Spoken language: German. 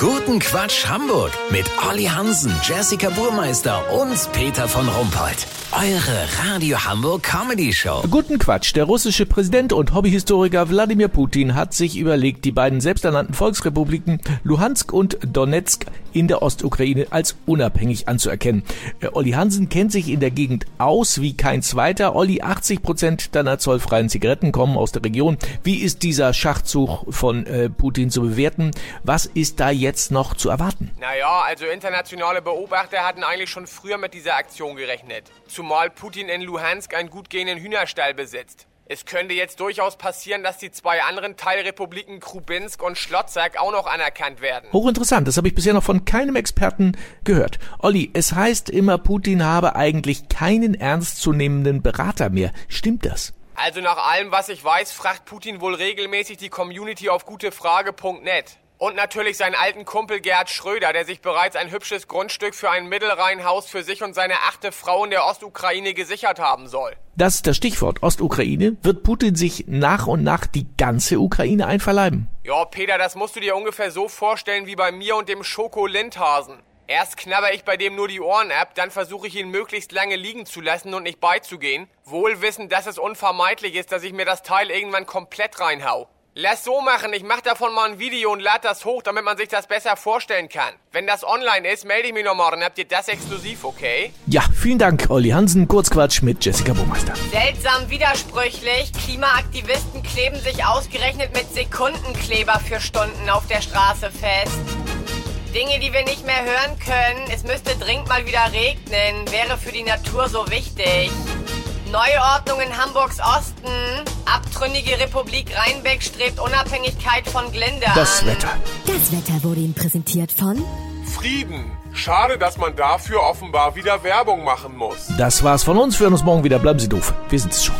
Guten Quatsch Hamburg mit Olli Hansen, Jessica Burmeister und Peter von Rumpold. Eure Radio Hamburg Comedy Show. Guten Quatsch. Der russische Präsident und Hobbyhistoriker Wladimir Putin hat sich überlegt, die beiden selbsternannten Volksrepubliken Luhansk und Donetsk in der Ostukraine als unabhängig anzuerkennen. Äh, Olli Hansen kennt sich in der Gegend aus wie kein zweiter. Olli, 80 Prozent deiner zollfreien Zigaretten kommen aus der Region. Wie ist dieser Schachzug von äh, Putin zu bewerten? Was ist da jetzt noch zu erwarten? Naja, also internationale Beobachter hatten eigentlich schon früher mit dieser Aktion gerechnet. Zumal Putin in Luhansk einen gut gehenden Hühnerstall besitzt. Es könnte jetzt durchaus passieren, dass die zwei anderen Teilrepubliken Krubinsk und Schlotzak auch noch anerkannt werden. Hochinteressant, das habe ich bisher noch von keinem Experten gehört. Olli, es heißt immer, Putin habe eigentlich keinen ernstzunehmenden Berater mehr. Stimmt das? Also nach allem, was ich weiß, fragt Putin wohl regelmäßig die Community auf gutefrage.net. Und natürlich seinen alten Kumpel Gerhard Schröder, der sich bereits ein hübsches Grundstück für ein Mittelrheinhaus für sich und seine achte Frau in der Ostukraine gesichert haben soll. Das ist das Stichwort Ostukraine. Wird Putin sich nach und nach die ganze Ukraine einverleiben? Ja, Peter, das musst du dir ungefähr so vorstellen wie bei mir und dem Schoko-Lindhasen. Erst knabber ich bei dem nur die Ohren ab, dann versuche ich ihn möglichst lange liegen zu lassen und nicht beizugehen, wohl wissend, dass es unvermeidlich ist, dass ich mir das Teil irgendwann komplett reinhau. Lass so machen, ich mach davon mal ein Video und lad das hoch, damit man sich das besser vorstellen kann. Wenn das online ist, melde ich mich nochmal, dann habt ihr das exklusiv, okay? Ja, vielen Dank, Olli Hansen. Kurzquatsch mit Jessica Burmeister. Seltsam widersprüchlich. Klimaaktivisten kleben sich ausgerechnet mit Sekundenkleber für Stunden auf der Straße fest. Dinge, die wir nicht mehr hören können. Es müsste dringend mal wieder regnen. Wäre für die Natur so wichtig. Neuordnung in Hamburgs Osten. Abtrünnige Republik Rheinbeck strebt Unabhängigkeit von Glinde Das an. Wetter. Das Wetter wurde Ihnen präsentiert von Frieden. Schade, dass man dafür offenbar wieder Werbung machen muss. Das war's von uns. Wir hören uns morgen wieder. Bleiben Sie doof. Wir sind's schon.